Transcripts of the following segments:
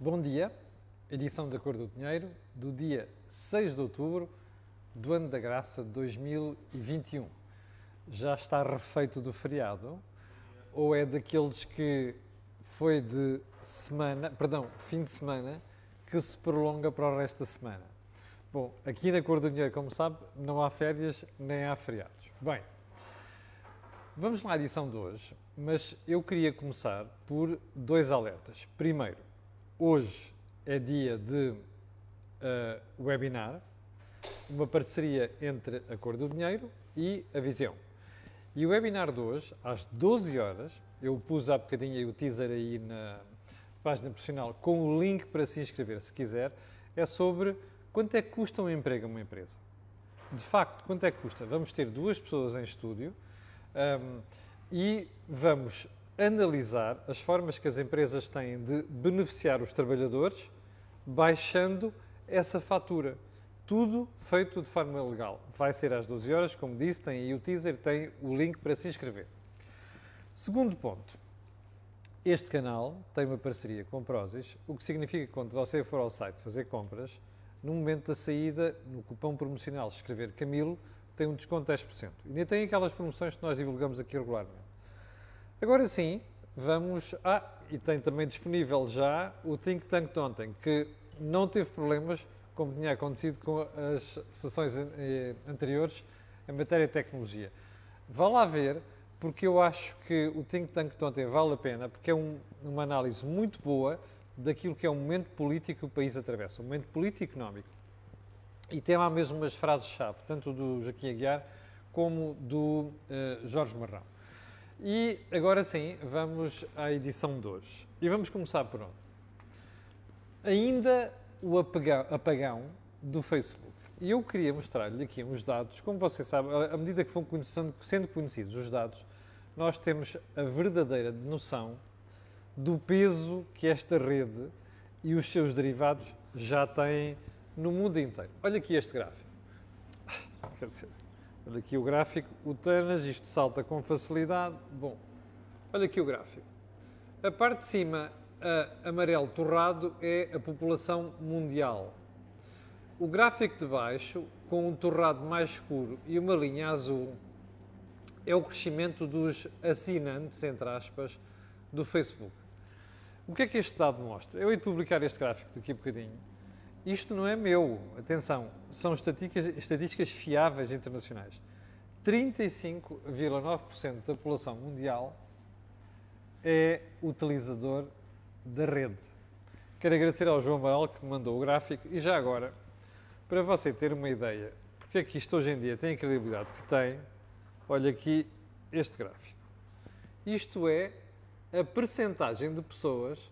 Bom dia, edição da Cor do Dinheiro, do dia 6 de outubro do ano da graça de 2021. Já está refeito do feriado? Ou é daqueles que foi de semana, perdão, fim de semana, que se prolonga para o resto da semana? Bom, aqui na Cor do Dinheiro, como sabe, não há férias nem há feriados. Bem, vamos lá à edição de hoje, mas eu queria começar por dois alertas. Primeiro, hoje é dia de uh, webinar, uma parceria entre a Cor do Dinheiro e a Visão. E o webinar de hoje, às 12 horas, eu pus há bocadinho o teaser aí na página profissional com o link para se inscrever, se quiser, é sobre quanto é que custa um emprego a uma empresa. De facto, quanto é que custa? Vamos ter duas pessoas em estúdio um, e vamos analisar as formas que as empresas têm de beneficiar os trabalhadores baixando essa fatura. Tudo feito de forma legal. Vai ser às 12 horas, como disse, tem aí o teaser, tem o link para se inscrever. Segundo ponto. Este canal tem uma parceria com Prozis, o que significa que quando você for ao site fazer compras, no momento da saída, no cupom promocional, escrever Camilo, tem um desconto de 10%. E nem tem aquelas promoções que nós divulgamos aqui regularmente. Agora sim, vamos. Ah, e tem também disponível já o Think Tank de ontem, que não teve problemas como tinha acontecido com as sessões eh, anteriores em matéria de tecnologia. Vá lá ver, porque eu acho que o Think Tank de ontem vale a pena, porque é um, uma análise muito boa daquilo que é o momento político que o país atravessa, o momento político e económico. E tem lá mesmo umas frases-chave, tanto do Joaquim Aguiar como do uh, Jorge Marrão. E agora sim, vamos à edição de hoje. E vamos começar por onde? Ainda o apagão, apagão do Facebook. E eu queria mostrar-lhe aqui uns dados. Como você sabe, à medida que vão sendo conhecidos os dados, nós temos a verdadeira noção do peso que esta rede e os seus derivados já têm no mundo inteiro. Olha aqui este gráfico. Quer dizer, olha aqui o gráfico, o Tanas, isto salta com facilidade. Bom, olha aqui o gráfico. A parte de cima amarelo torrado é a população mundial. O gráfico de baixo, com um torrado mais escuro e uma linha azul, é o crescimento dos assinantes, entre aspas, do Facebook. O que é que este dado mostra? Eu hei de publicar este gráfico daqui a bocadinho. Isto não é meu, atenção, são estatísticas, estatísticas fiáveis internacionais. 35,9% da população mundial é utilizador da rede. Quero agradecer ao João Amaral que me mandou o gráfico e já agora, para você ter uma ideia, porque é que isto hoje em dia tem a credibilidade que tem, olha aqui este gráfico. Isto é a percentagem de pessoas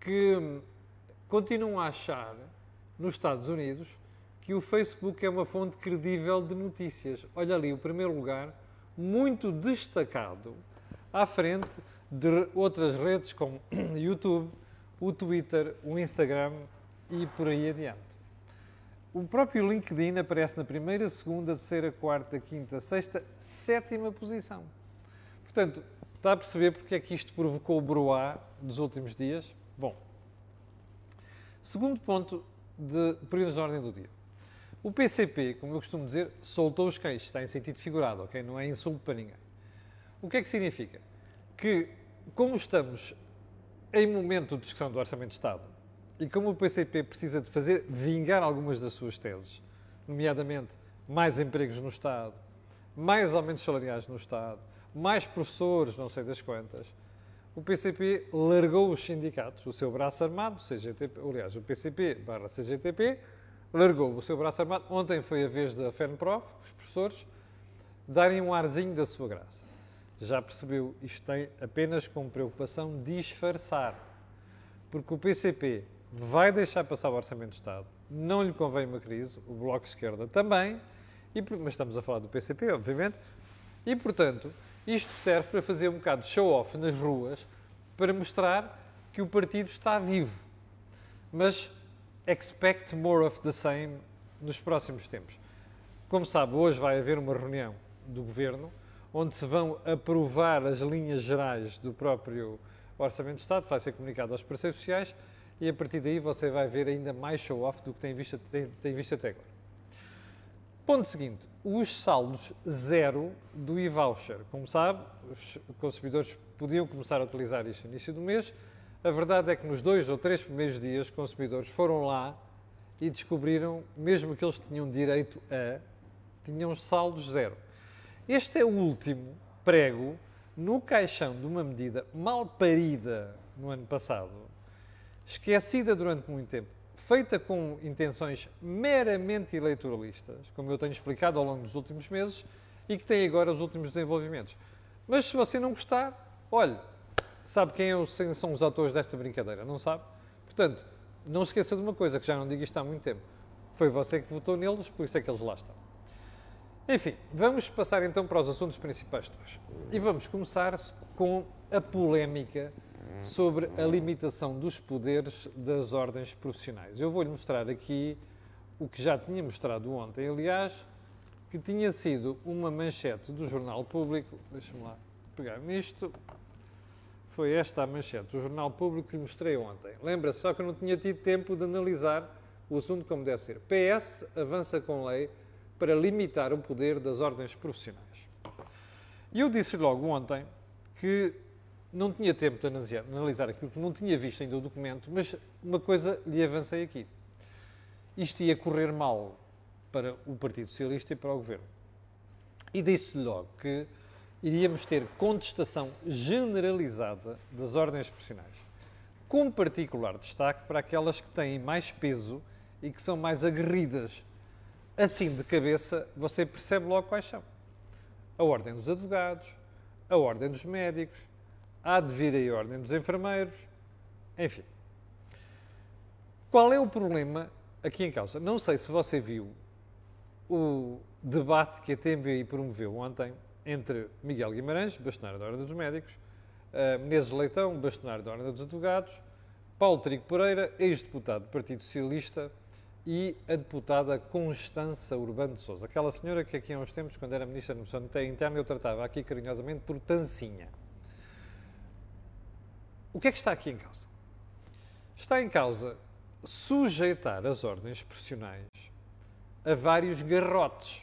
que continuam a achar nos Estados Unidos que o Facebook é uma fonte credível de notícias. Olha ali, o primeiro lugar, muito destacado, à frente de outras redes como YouTube, o Twitter, o Instagram e por aí adiante. O próprio LinkedIn aparece na primeira, segunda, terceira, quarta, quinta, sexta, sétima posição. Portanto, está a perceber porque é que isto provocou o broá nos últimos dias? Bom, segundo ponto de períodos de ordem do dia. O PCP, como eu costumo dizer, soltou os queixos, está em sentido figurado, ok? Não é insulto para ninguém. O que é que significa? Que como estamos em momento de discussão do Orçamento de Estado e como o PCP precisa de fazer vingar algumas das suas teses, nomeadamente mais empregos no Estado, mais aumentos salariais no Estado, mais professores, não sei das quantas, o PCP largou os sindicatos, o seu braço armado, CGTP, aliás, o PCP barra CGTP, largou o seu braço armado. Ontem foi a vez da FENPROF, os professores, darem um arzinho da sua graça já percebeu, isto tem apenas como preocupação disfarçar. Porque o PCP vai deixar passar o Orçamento de Estado, não lhe convém uma crise, o Bloco de Esquerda também, e, mas estamos a falar do PCP, obviamente, e, portanto, isto serve para fazer um bocado de show-off nas ruas, para mostrar que o partido está vivo. Mas expect more of the same nos próximos tempos. Como sabe, hoje vai haver uma reunião do Governo onde se vão aprovar as linhas gerais do próprio Orçamento de Estado, vai ser comunicado aos parceiros sociais, e a partir daí você vai ver ainda mais show-off do que tem visto, tem, tem visto até agora. Ponto seguinte, os saldos zero do e-voucher. Como sabe, os consumidores podiam começar a utilizar isto no início do mês. A verdade é que nos dois ou três primeiros dias, os consumidores foram lá e descobriram, mesmo que eles tinham direito a, tinham saldos zero. Este é o último prego no caixão de uma medida mal parida no ano passado, esquecida durante muito tempo, feita com intenções meramente eleitoralistas, como eu tenho explicado ao longo dos últimos meses, e que tem agora os últimos desenvolvimentos. Mas se você não gostar, olhe, sabe quem é são os autores desta brincadeira? Não sabe? Portanto, não se esqueça de uma coisa, que já não digo isto há muito tempo. Foi você que votou neles, por isso é que eles lá estão. Enfim, vamos passar então para os assuntos principais de hoje. E vamos começar com a polémica sobre a limitação dos poderes das ordens profissionais. Eu vou-lhe mostrar aqui o que já tinha mostrado ontem, aliás, que tinha sido uma manchete do Jornal Público. Deixa-me lá pegar nisto. Foi esta a manchete do Jornal Público que lhe mostrei ontem. Lembra-se só que eu não tinha tido tempo de analisar o assunto como deve ser. PS avança com lei para limitar o poder das ordens profissionais. E eu disse logo ontem que não tinha tempo de analisar aquilo que não tinha visto ainda o documento, mas uma coisa lhe avancei aqui. Isto ia correr mal para o Partido Socialista e para o Governo. E disse-lhe logo que iríamos ter contestação generalizada das ordens profissionais, com particular destaque para aquelas que têm mais peso e que são mais aguerridas. Assim, de cabeça, você percebe logo quais são. A Ordem dos Advogados, a Ordem dos Médicos, há de vir aí a ordem dos enfermeiros, enfim. Qual é o problema aqui em causa? Não sei se você viu o debate que a TMVI promoveu ontem entre Miguel Guimarães, bastonário da Ordem dos Médicos, uh, Menezes Leitão, bastonário da Ordem dos Advogados, Paulo Trigo Pereira, ex-deputado do Partido Socialista, e a deputada Constança Urbano de Souza, aquela senhora que aqui há uns tempos, quando era Ministra da Administração Interna, eu tratava aqui carinhosamente por Tancinha. O que é que está aqui em causa? Está em causa sujeitar as ordens profissionais a vários garrotes.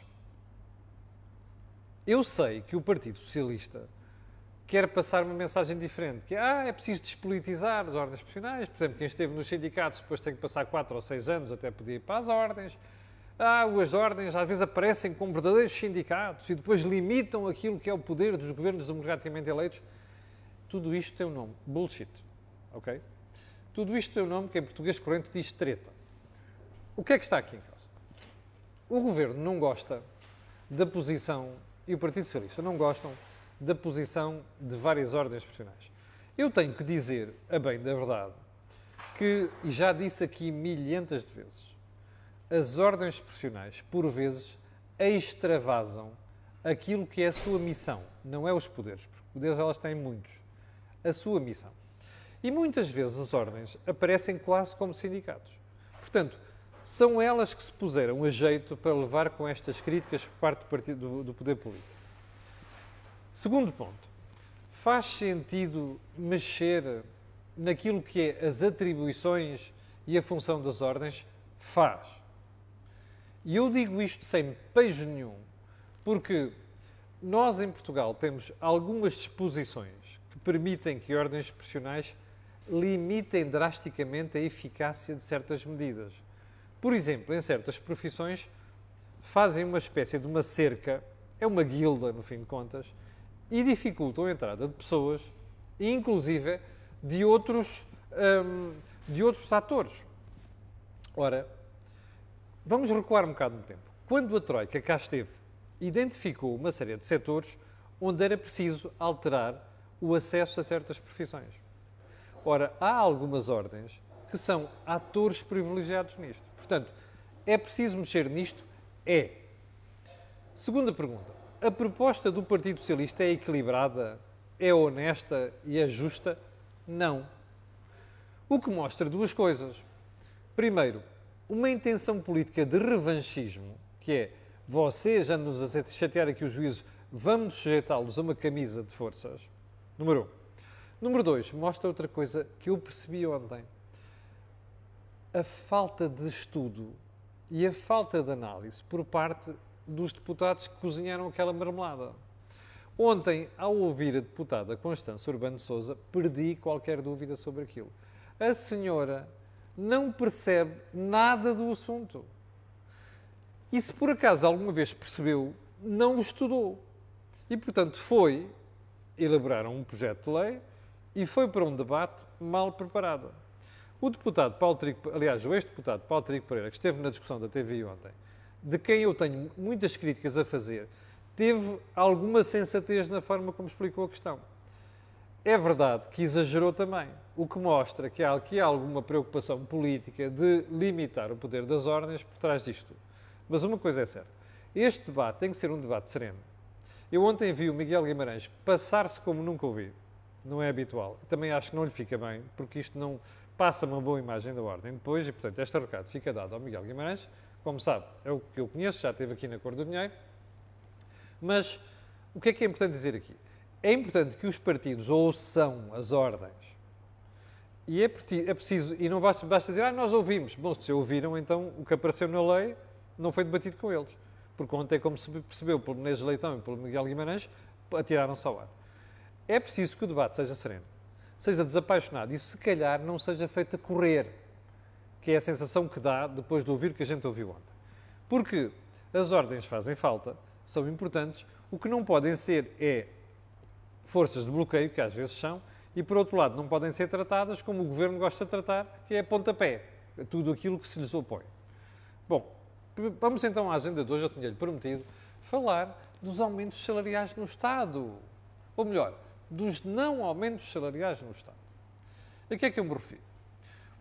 Eu sei que o Partido Socialista quer passar uma mensagem diferente, que ah, é preciso despolitizar as ordens profissionais, por exemplo, quem esteve nos sindicatos depois tem que passar 4 ou 6 anos até poder ir para as ordens. Ah, as ordens às vezes aparecem como verdadeiros sindicatos e depois limitam aquilo que é o poder dos governos democraticamente eleitos. Tudo isto tem um nome, bullshit, ok? Tudo isto tem um nome que em português corrente diz treta. O que é que está aqui em causa? O governo não gosta da posição, e o Partido Socialista não gostam da posição de várias ordens profissionais. Eu tenho que dizer, a bem da verdade, que, e já disse aqui milhentas de vezes, as ordens profissionais, por vezes, extravasam aquilo que é a sua missão, não é os poderes, porque poderes elas têm muitos a sua missão. E muitas vezes as ordens aparecem quase como sindicatos. Portanto, são elas que se puseram a jeito para levar com estas críticas por parte do, partido, do, poder político. Segundo ponto, faz sentido mexer naquilo que é as atribuições e a função das ordens? Faz. E eu digo isto sem pejo nenhum, porque nós em Portugal temos algumas disposições permitem que ordens profissionais limitem drasticamente a eficácia de certas medidas. Por exemplo, em certas profissões, fazem uma espécie de uma cerca, é uma guilda, no fim de contas, e dificultam a entrada de pessoas, inclusive de outros, hum, de outros atores. Ora, vamos recuar um bocado no tempo. Quando a Troika cá esteve, identificou uma série de setores onde era preciso alterar o acesso a certas profissões. Ora, há algumas ordens que são atores privilegiados nisto. Portanto, é preciso mexer nisto? É. Segunda pergunta. A proposta do Partido Socialista é equilibrada, é honesta e é justa? Não. O que mostra duas coisas. Primeiro, uma intenção política de revanchismo, que é vocês andam-nos a chatear aqui os juízes, vamos sujeitá-los a uma camisa de forças. Número um. Número dois, mostra outra coisa que eu percebi ontem. A falta de estudo e a falta de análise por parte dos deputados que cozinharam aquela marmelada. Ontem, ao ouvir a deputada Constança Urbano Souza, perdi qualquer dúvida sobre aquilo. A senhora não percebe nada do assunto. E se por acaso alguma vez percebeu, não o estudou. E, portanto, foi elaborar um projeto de lei e foi para um debate mal preparado. O deputado Paulo Trigo, aliás, o ex-deputado Paulo Trigo Pereira, que esteve na discussão da TV ontem, de quem eu tenho muitas críticas a fazer, teve alguma sensatez na forma como explicou a questão. É verdade que exagerou também, o que mostra que há aqui alguma preocupação política de limitar o poder das ordens por trás disto. Mas uma coisa é certa, este debate tem que ser um debate sereno. Eu ontem vi o Miguel Guimarães passar-se como nunca ouvi. Não é habitual. Também acho que não lhe fica bem, porque isto não passa uma boa imagem da ordem. Depois, e portanto, este recado fica dado ao Miguel Guimarães, como sabe, é o que eu conheço, já esteve aqui na Cor do Dinheiro. Mas o que é que é importante dizer aqui? É importante que os partidos ouçam as ordens. E é, é preciso, e não basta, basta dizer, ah, nós ouvimos. Bom, se ouviram, então o que apareceu na lei não foi debatido com eles. Porque ontem, como se percebeu pelo Menezes Leitão e pelo Miguel Guimarães, atiraram-se ao ar. É preciso que o debate seja sereno, seja desapaixonado e, se calhar, não seja feito a correr, que é a sensação que dá depois de ouvir o que a gente ouviu ontem. Porque as ordens fazem falta, são importantes, o que não podem ser é forças de bloqueio, que às vezes são, e por outro lado não podem ser tratadas como o governo gosta de tratar, que é pontapé, tudo aquilo que se lhes opõe. Bom, vamos então à agenda de hoje, eu tinha-lhe prometido falar dos aumentos salariais no Estado. Ou melhor, dos não aumentos salariais no Estado. A que é que eu me refiro?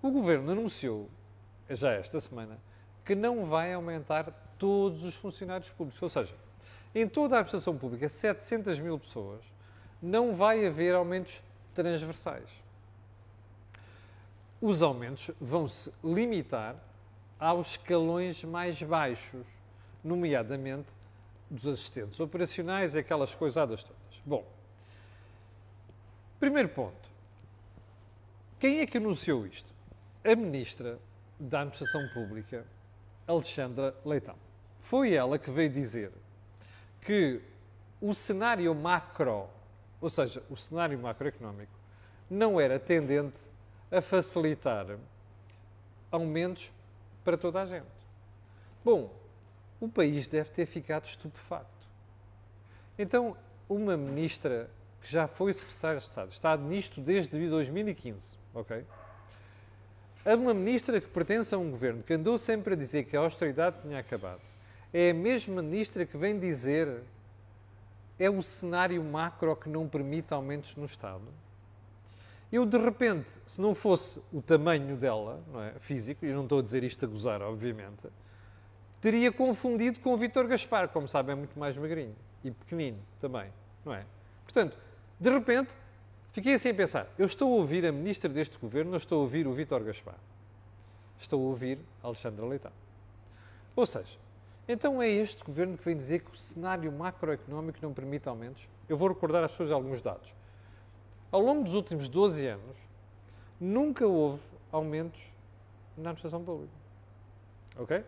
O Governo anunciou, já esta semana, que não vai aumentar todos os funcionários públicos. Ou seja, em toda a administração pública, 700 mil pessoas, não vai haver aumentos transversais. Os aumentos vão se limitar aos escalões mais baixos, nomeadamente dos assistentes operacionais, aquelas coisadas todas. Bom, Primeiro ponto. Quem é que anunciou isto? A Ministra da Administração Pública, Alexandra Leitão. Foi ela que veio dizer que o cenário macro, ou seja, o cenário macroeconómico, não era tendente a facilitar aumentos para toda a gente. Bom, o país deve ter ficado estupefacto. Então, uma ministra que já foi secretário de Estado, está nisto desde 2015, ok? A uma ministra que pertence a um governo que andou sempre a dizer que a austeridade tinha acabado, é a mesma ministra que vem dizer é o cenário macro que não permite aumentos no Estado. Eu, de repente, se não fosse o tamanho dela, não é, físico, e não estou a dizer isto a gozar, obviamente, teria confundido com o Vítor Gaspar, como sabem, é muito mais magrinho e pequenino também, não é? Portanto, de repente, fiquei assim a pensar: eu estou a ouvir a ministra deste governo, não estou a ouvir o Vítor Gaspar. Estou a ouvir Alexandre Leitão. Ou seja, então é este governo que vem dizer que o cenário macroeconómico não permite aumentos? Eu vou recordar às pessoas alguns dados. Ao longo dos últimos 12 anos, nunca houve aumentos na administração pública. Ok?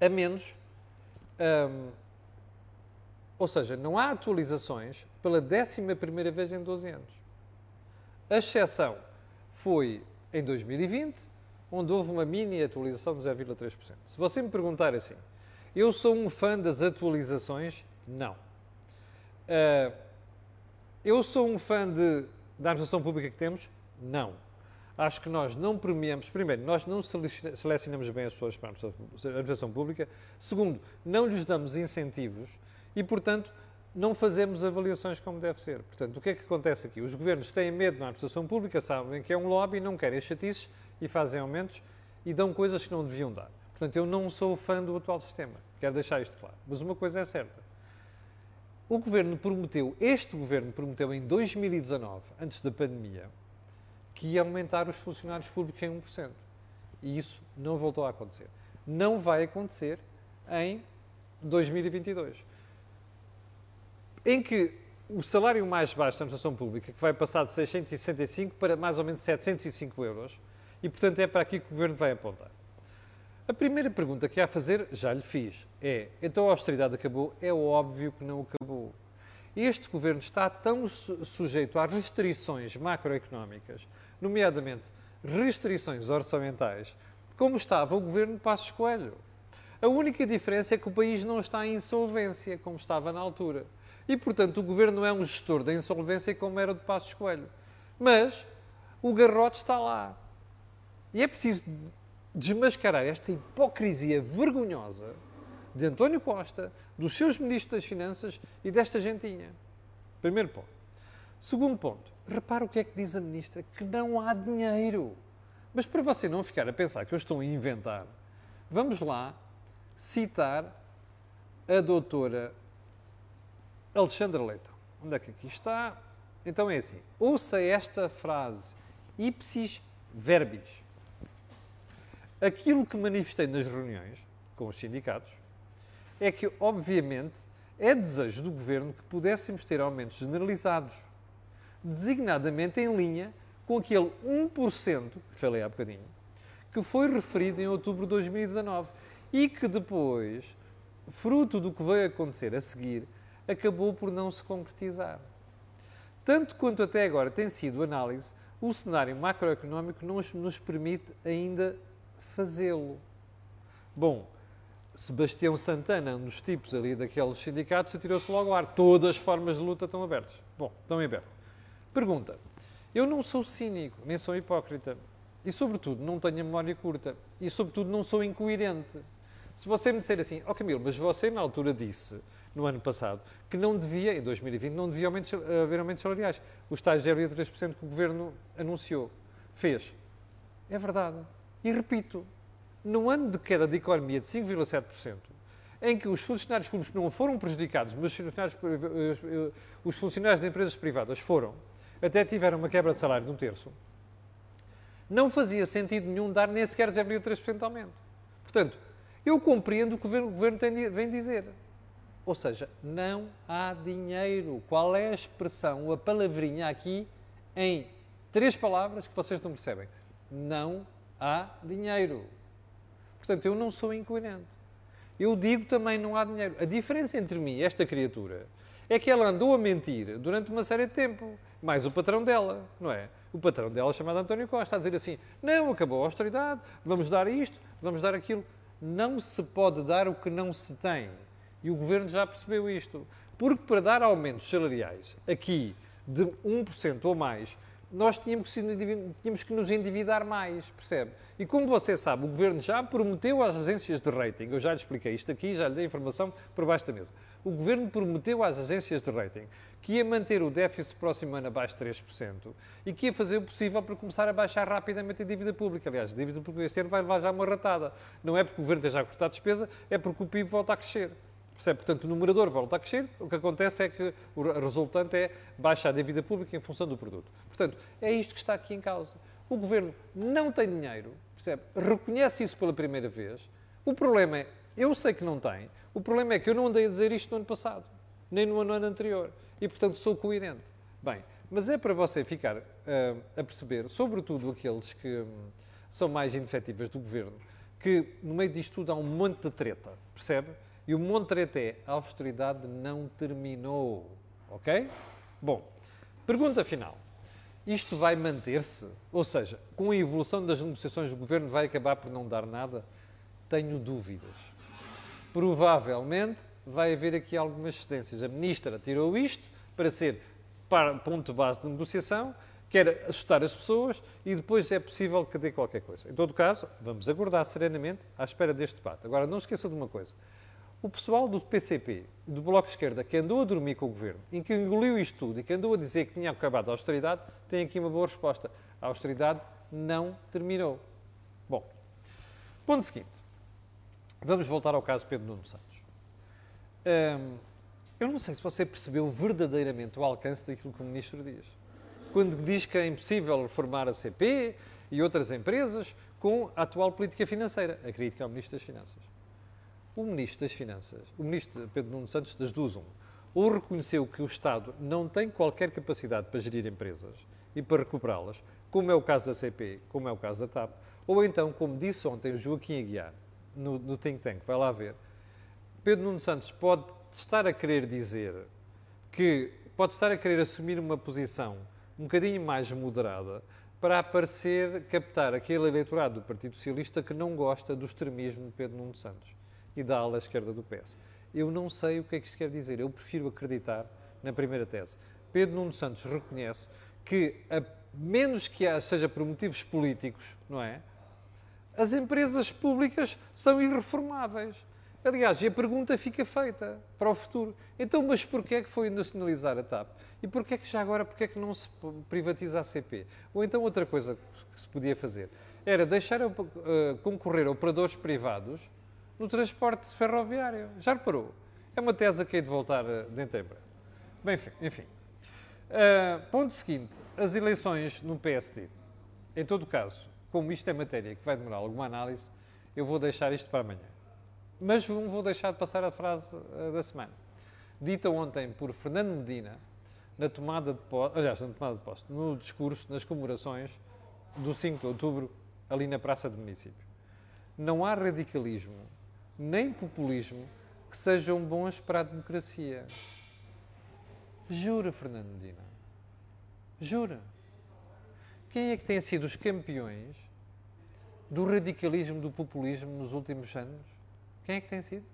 A menos. Um, ou seja, não há atualizações pela décima primeira vez em 12 anos. A exceção foi em 2020, onde houve uma mini atualização de 0,3%. Se você me perguntar assim, eu sou um fã das atualizações? Não. Uh, eu sou um fã de, da administração pública que temos? Não. Acho que nós não premiamos, primeiro, nós não selecionamos bem as pessoas para a administração pública. Segundo, não lhes damos incentivos e, portanto, não fazemos avaliações como deve ser. Portanto, o que é que acontece aqui? Os governos têm medo na administração pública, sabem que é um lobby, não querem chatices e fazem aumentos e dão coisas que não deviam dar. Portanto, eu não sou fã do atual sistema. Quero deixar isto claro. Mas uma coisa é certa. O governo prometeu, este governo prometeu em 2019, antes da pandemia, que ia aumentar os funcionários públicos em 1%. E isso não voltou a acontecer. Não vai acontecer em 2022 em que o salário mais baixo da administração pública, que vai passar de 665 para mais ou menos 705 euros, E, portanto, é para aqui que o Governo vai apontar. A primeira pergunta que há a fazer, já lhe fiz, é: então a austeridade acabou? É óbvio que não acabou. Este governo está tão sujeito a restrições macroeconómicas, nomeadamente restrições orçamentais, como estava o governo de Passos Coelho. A única diferença é que o país não está em insolvência, como estava na altura. E, portanto, o governo não é um gestor da insolvência como era o de Passos Coelho. Mas o garrote está lá. E é preciso desmascarar esta hipocrisia vergonhosa de António Costa, dos seus ministros das Finanças e desta gentinha. Primeiro ponto. Segundo ponto, repara o que é que diz a ministra, que não há dinheiro. Mas para você não ficar a pensar que eu estou a inventar, vamos lá citar a doutora Alexandra Leitão. Onde é que aqui está? Então é assim, ouça esta frase, ipsis verbis. Aquilo que manifestei nas reuniões com os sindicatos é que, obviamente, é desejo do governo que pudéssemos ter aumentos generalizados, designadamente em linha com aquele 1% que falei há bocadinho, que foi referido em outubro de 2019 e que depois, fruto do que veio acontecer a seguir, acabou por não se concretizar. Tanto quanto até agora tem sido análise, o cenário macroeconómico não nos permite ainda fazê-lo. Bom, Sebastião Santana, um dos tipos ali daqueles sindicatos, atirou-se logo ao ar. Todas as formas de luta estão abertas. Bom, estão em aberto. Pergunta. Eu não sou cínico, nem sou hipócrita. E, sobretudo, não tenho a memória curta. E, sobretudo, não sou incoerente. Se você me disser assim, ó oh, Camilo, mas você na altura disse, no ano passado, que não devia, em 2020, não devia aumentos, haver aumentos salariais. Os tais 0,3% que o Governo anunciou. Fez. É verdade. E repito, no ano de queda de economia de 5,7%, em que os funcionários públicos não foram prejudicados, mas os funcionários, os funcionários de empresas privadas foram, até tiveram uma quebra de salário de um terço, não fazia sentido nenhum dar nem sequer 0,3% de aumento. Portanto, eu compreendo o que o governo tem, vem dizer. Ou seja, não há dinheiro. Qual é a expressão, a palavrinha aqui, em três palavras que vocês não percebem? Não há dinheiro. Portanto, eu não sou incoerente. Eu digo também não há dinheiro. A diferença entre mim e esta criatura é que ela andou a mentir durante uma série de tempo. Mais o patrão dela, não é? O patrão dela, chamado António Costa, a dizer assim: não, acabou a austeridade, vamos dar isto, vamos dar aquilo. Não se pode dar o que não se tem. E o governo já percebeu isto. Porque para dar aumentos salariais aqui de 1% ou mais nós tínhamos que, tínhamos que, nos endividar mais, percebe? E como você sabe, o Governo já prometeu às agências de rating, eu já lhe expliquei isto aqui, já lhe dei informação por baixo da mesa. O Governo prometeu às agências de rating que ia manter o déficit próximo ano abaixo de 3% e que ia fazer o possível para começar a baixar rapidamente a dívida pública. Aliás, a dívida pública este ano vai levar já uma ratada. Não é porque o Governo esteja a cortar despesa, é porque o PIB volta a crescer. Percebe? Portanto, o numerador volta a crescer, o que acontece é que o resultante é baixa a dívida pública em função do produto. Portanto, é isto que está aqui em causa. O governo não tem dinheiro, percebe? Reconhece isso pela primeira vez. O problema é, eu sei que não tem, o problema é que eu não andei a dizer isto no ano passado, nem no ano anterior. E, portanto, sou coerente. Bem, mas é para você ficar uh, a perceber, sobretudo aqueles que um, são mais indefetíveis do governo, que no meio disto tudo há um monte de treta, percebe? E o Montrete, a austeridade não terminou. Ok? Bom, pergunta final. Isto vai manter-se? Ou seja, com a evolução das negociações, o governo vai acabar por não dar nada? Tenho dúvidas. Provavelmente vai haver aqui algumas cedências. A ministra tirou isto para ser ponto base de negociação, quer assustar as pessoas e depois é possível que dê qualquer coisa. Em todo caso, vamos aguardar serenamente à espera deste debate. Agora, não esqueça de uma coisa. O pessoal do PCP, do Bloco de Esquerda, que andou a dormir com o governo e que engoliu isto tudo e que andou a dizer que tinha acabado a austeridade, tem aqui uma boa resposta. A austeridade não terminou. Bom, ponto seguinte. Vamos voltar ao caso Pedro Nuno Santos. Hum, eu não sei se você percebeu verdadeiramente o alcance daquilo que o Ministro diz. Quando diz que é impossível reformar a CP e outras empresas com a atual política financeira. A crítica ao Ministro das Finanças. O Ministro das Finanças, o Ministro Pedro Nuno Santos, das duas, um, ou reconheceu que o Estado não tem qualquer capacidade para gerir empresas e para recuperá-las, como é o caso da CP, como é o caso da TAP, ou então, como disse ontem o Joaquim Aguiar, no, no Think Tank, vai lá ver, Pedro Nuno Santos pode estar a querer dizer que pode estar a querer assumir uma posição um bocadinho mais moderada para aparecer, captar aquele eleitorado do Partido Socialista que não gosta do extremismo de Pedro Nuno Santos e da ala esquerda do PS. Eu não sei o que é que isto quer dizer, eu prefiro acreditar na primeira tese. Pedro Nuno Santos reconhece que, a menos que seja por motivos políticos, não é? As empresas públicas são irreformáveis. Aliás, e a pergunta fica feita para o futuro. Então, mas porquê é que foi nacionalizar a TAP? E porquê é que já agora, porquê é que não se privatiza a CP? Ou então outra coisa que se podia fazer era deixar uh, concorrer operadores privados no transporte ferroviário. Já reparou? É uma tese que hei de voltar uh, dentro em breve. Bem, enfim. enfim. Uh, ponto seguinte, as eleições no PSD. Em todo caso, como isto é matéria que vai demorar alguma análise, eu vou deixar isto para amanhã. Mas não vou deixar de passar a frase uh, da semana. Dita ontem por Fernando Medina, na tomada de posse, aliás, na tomada de posse, no discurso, nas comemorações do 5 de outubro, ali na Praça do Município. Não há radicalismo, nem populismo que sejam bons para a democracia. Jura, Fernando Medina. Jura. Quem é que tem sido os campeões do radicalismo, do populismo nos últimos anos? Quem é que tem sido?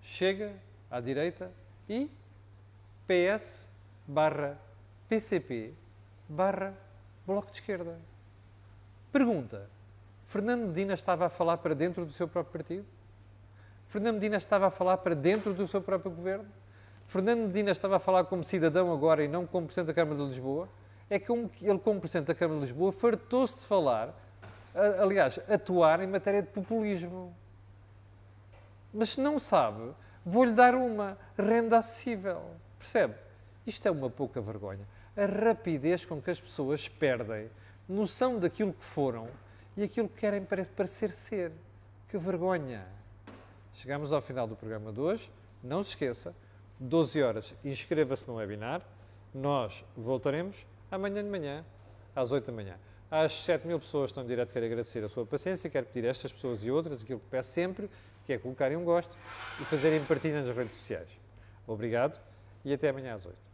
Chega à direita e PS barra PCP barra Bloco de Esquerda. Pergunta: Fernando Medina estava a falar para dentro do seu próprio partido? Fernando Medina estava a falar para dentro do seu próprio governo? Fernando Medina estava a falar como cidadão agora e não como Presidente da Câmara de Lisboa? É que ele, como Presidente da Câmara de Lisboa, fartou-se de falar, aliás, atuar em matéria de populismo. Mas se não sabe, vou-lhe dar uma renda acessível. Percebe? Isto é uma pouca vergonha. A rapidez com que as pessoas perdem noção daquilo que foram e aquilo que querem parecer ser. Que vergonha! Chegamos ao final do programa de hoje. Não se esqueça, 12 horas, inscreva-se no webinar. Nós voltaremos amanhã de manhã, às 8 da manhã. Às 7 mil pessoas estão direto, quero agradecer a sua paciência, quero pedir a estas pessoas e outras aquilo que peço sempre, que é colocarem um gosto e fazerem partilha nas redes sociais. Obrigado e até amanhã às 8.